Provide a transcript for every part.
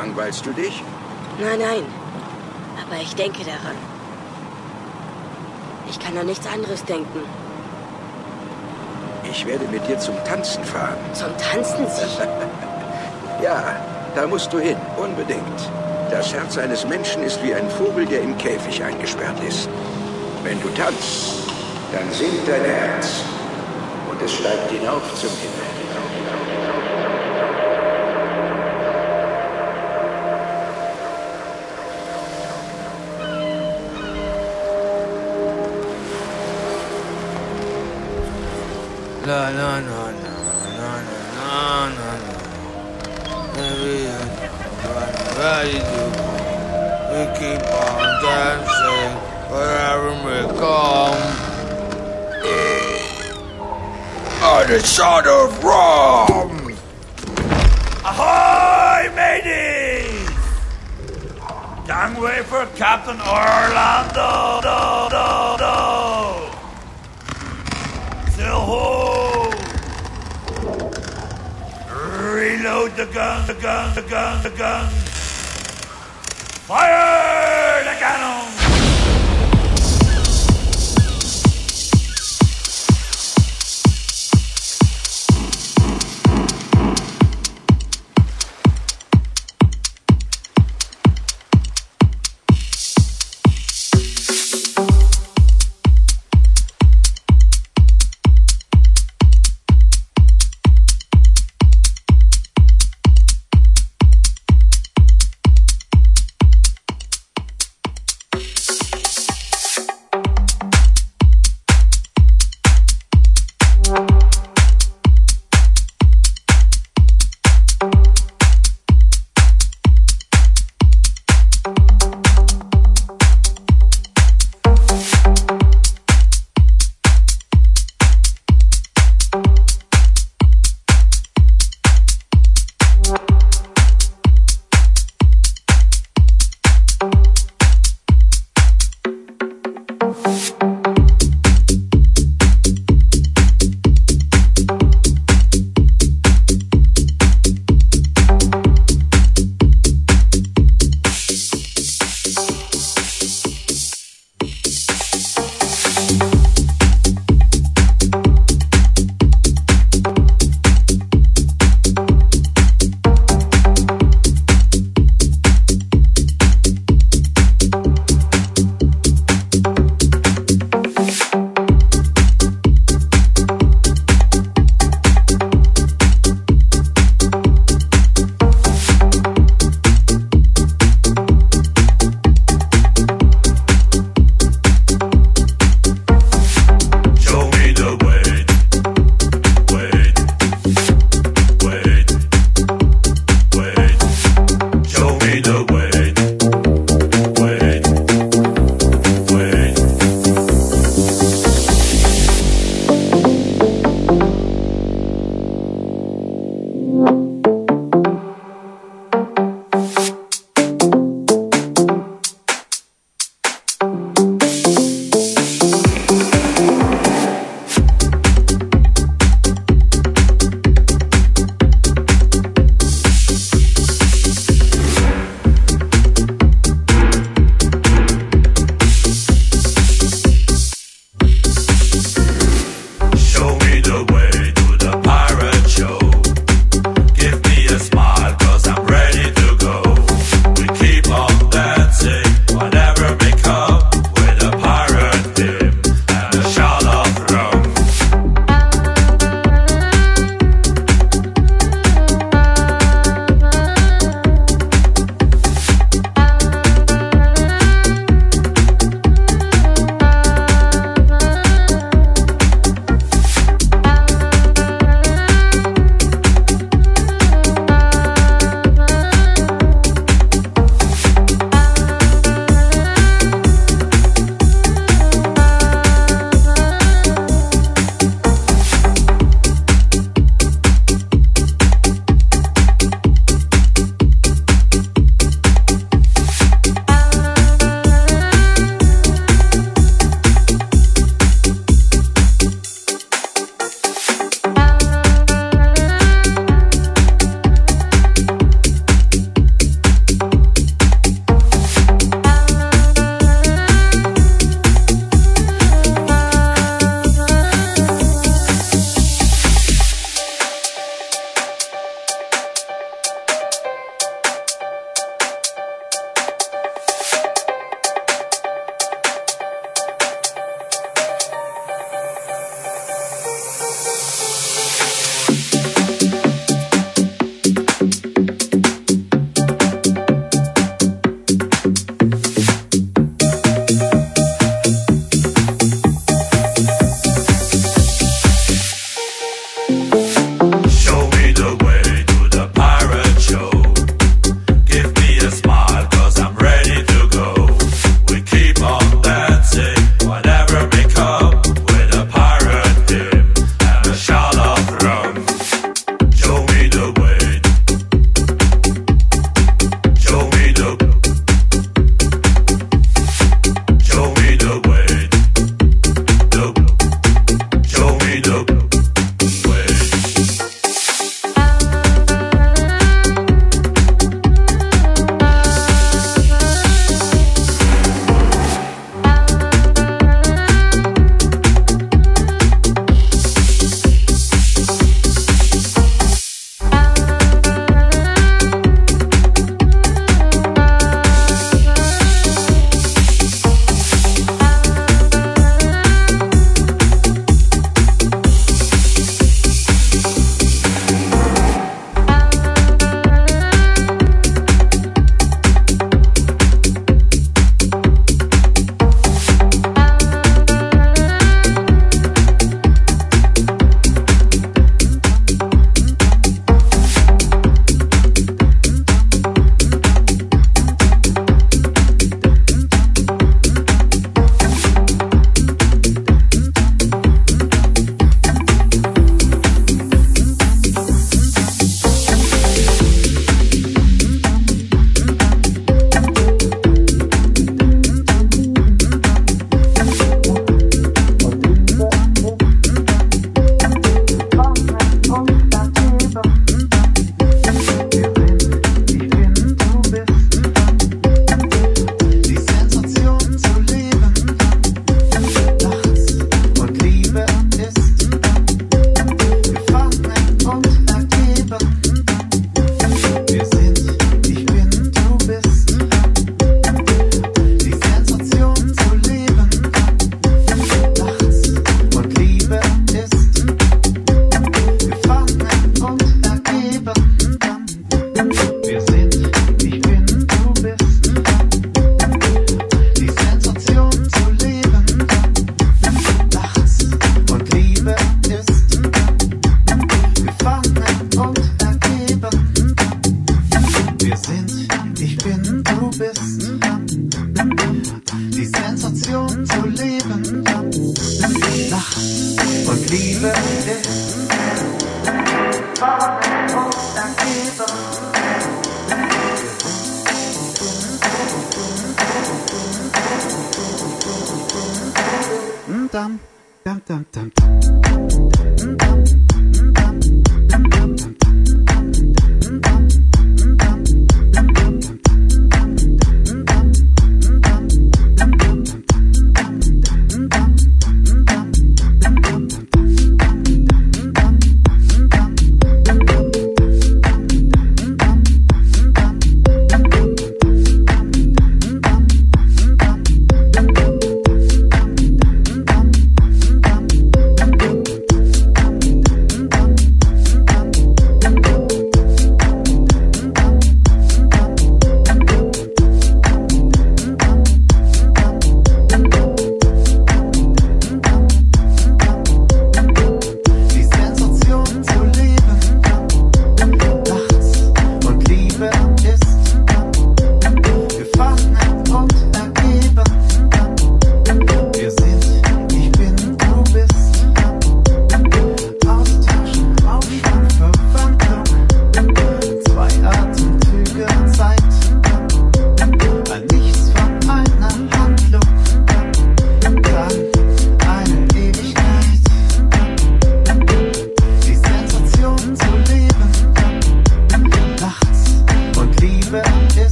Langweilst du dich? Nein, nein. Aber ich denke daran. Ich kann an nichts anderes denken. Ich werde mit dir zum Tanzen fahren. Zum Tanzen? Ja, da musst du hin, unbedingt. Das Herz eines Menschen ist wie ein Vogel, der im Käfig eingesperrt ist. Wenn du tanzt, dann singt dein Herz und es steigt hinauf zum Himmel. La la la la la la. Maybe ready to we keep on dancing wherever we come. On shot of rum. Ahoy, mateys! Gangway for Captain Orlando. Do, do, do. Reload the gun, the gun, the gun, the gun. Fire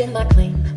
in my claim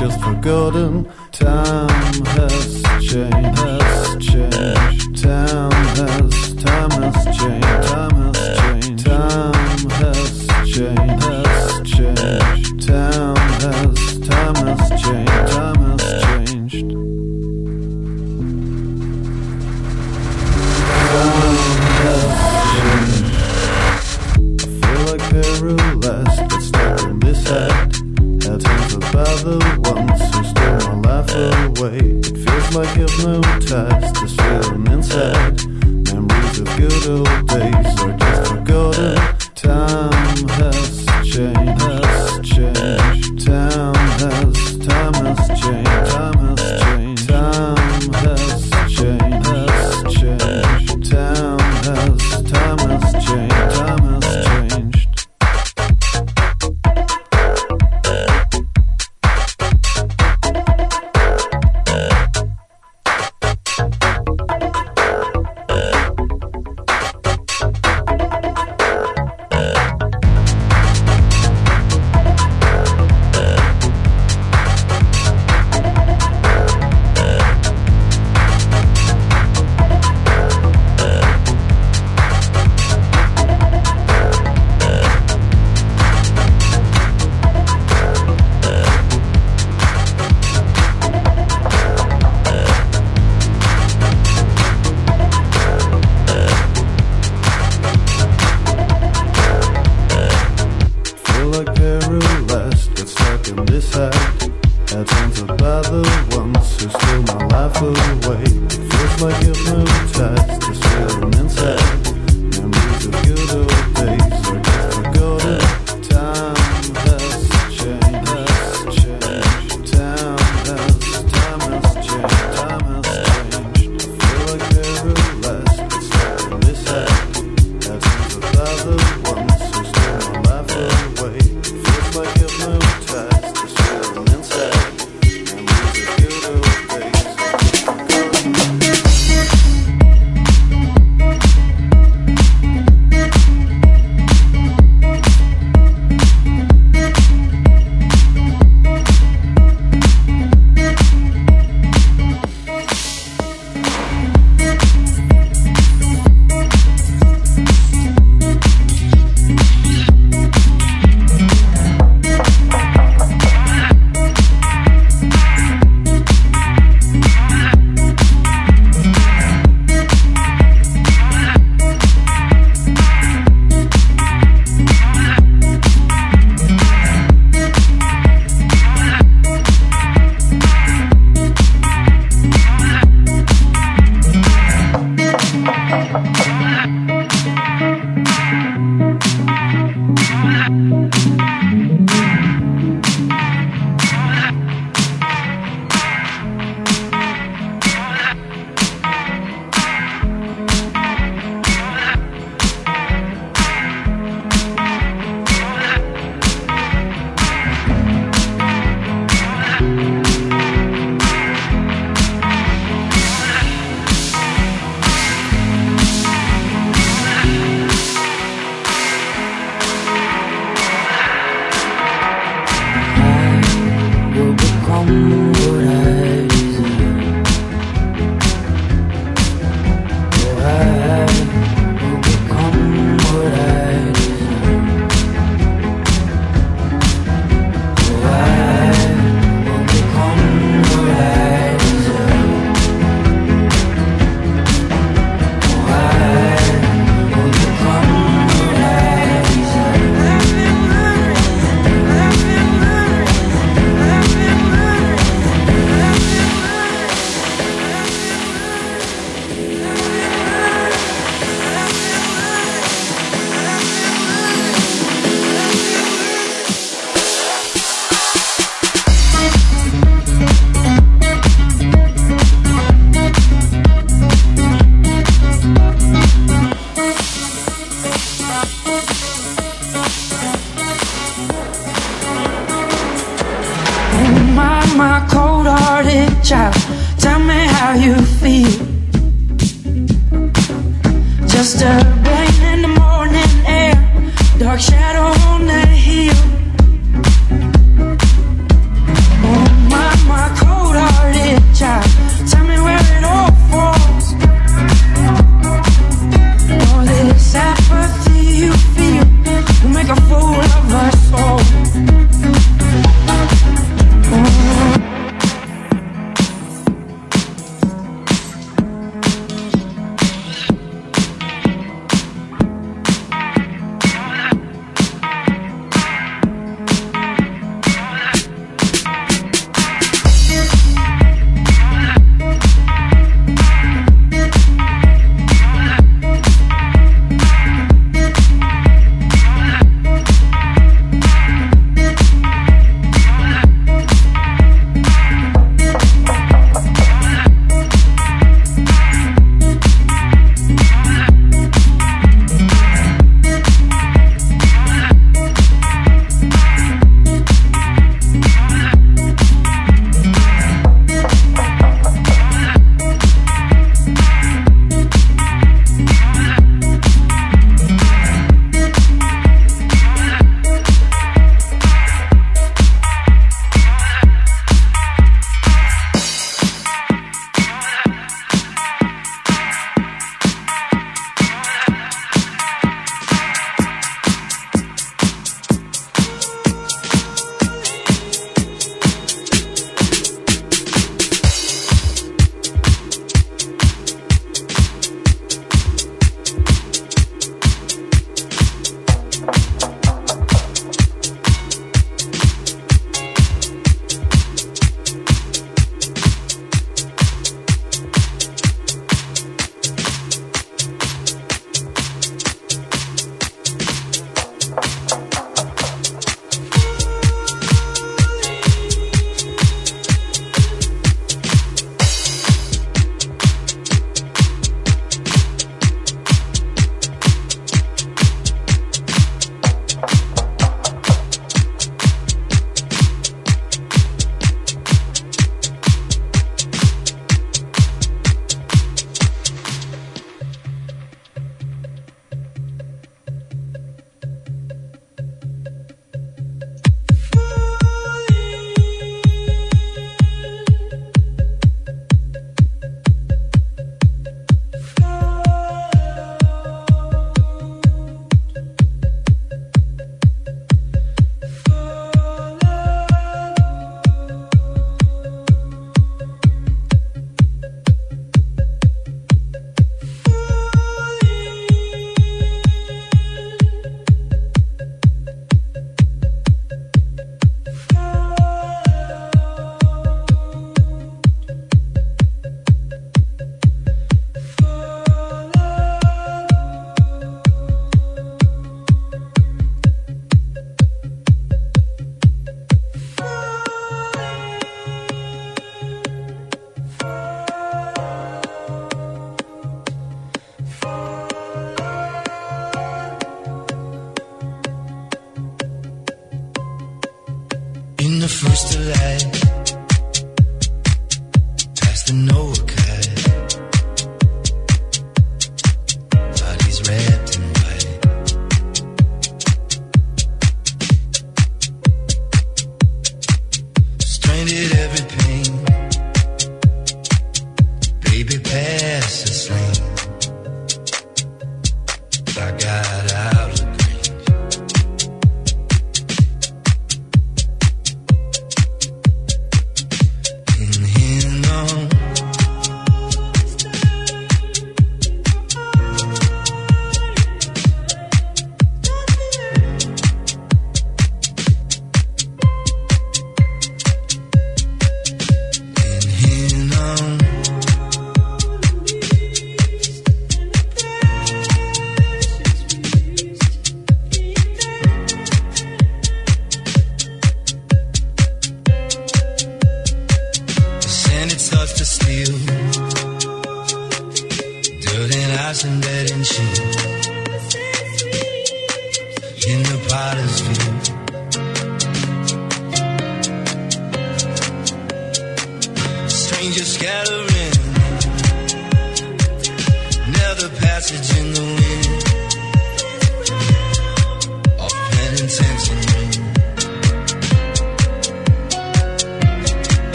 just forgotten. Time has changed.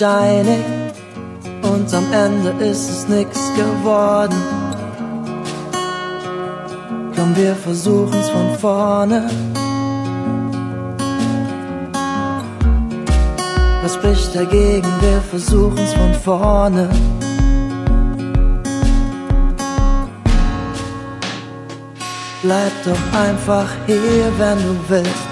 Steinig und am Ende ist es nix geworden. Komm, wir versuchen's von vorne. Was spricht dagegen? Wir versuchen's von vorne. Bleib doch einfach hier, wenn du willst.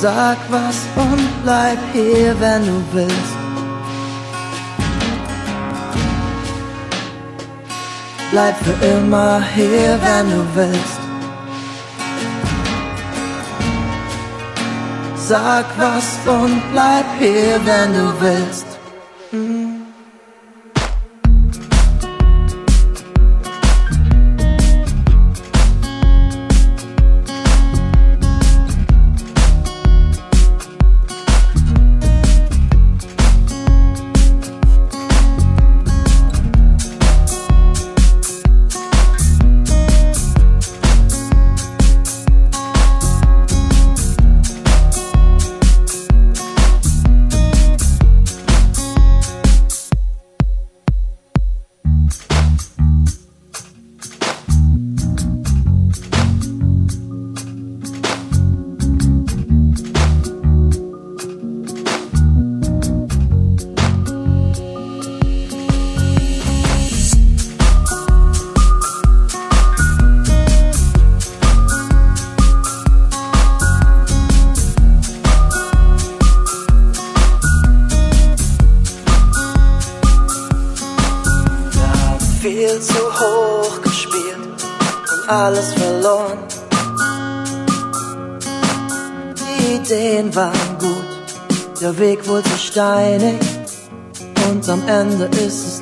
Sag was und bleib hier, wenn du willst. Bleib für immer hier, wenn du willst. Sag was und bleib hier, wenn du willst.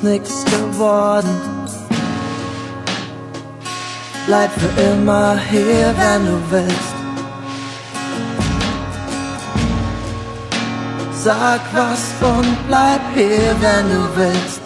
Nix geworden. Bleib für immer hier, wenn du willst. Sag was und bleib hier, wenn du willst.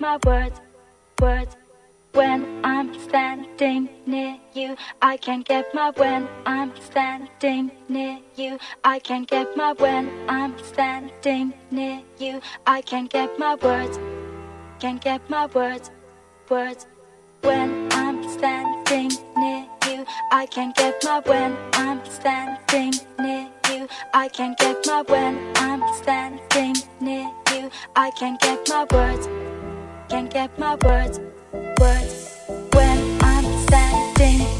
My words, words. When I'm standing near you, I can get my when I'm standing near you. I can get my when I'm standing near you. I can get my words, can get my words, words. When I'm standing near you, I can get my when I'm standing near you. I can get my when I'm standing near you. I can get my words, can get my words, words. When I'm standing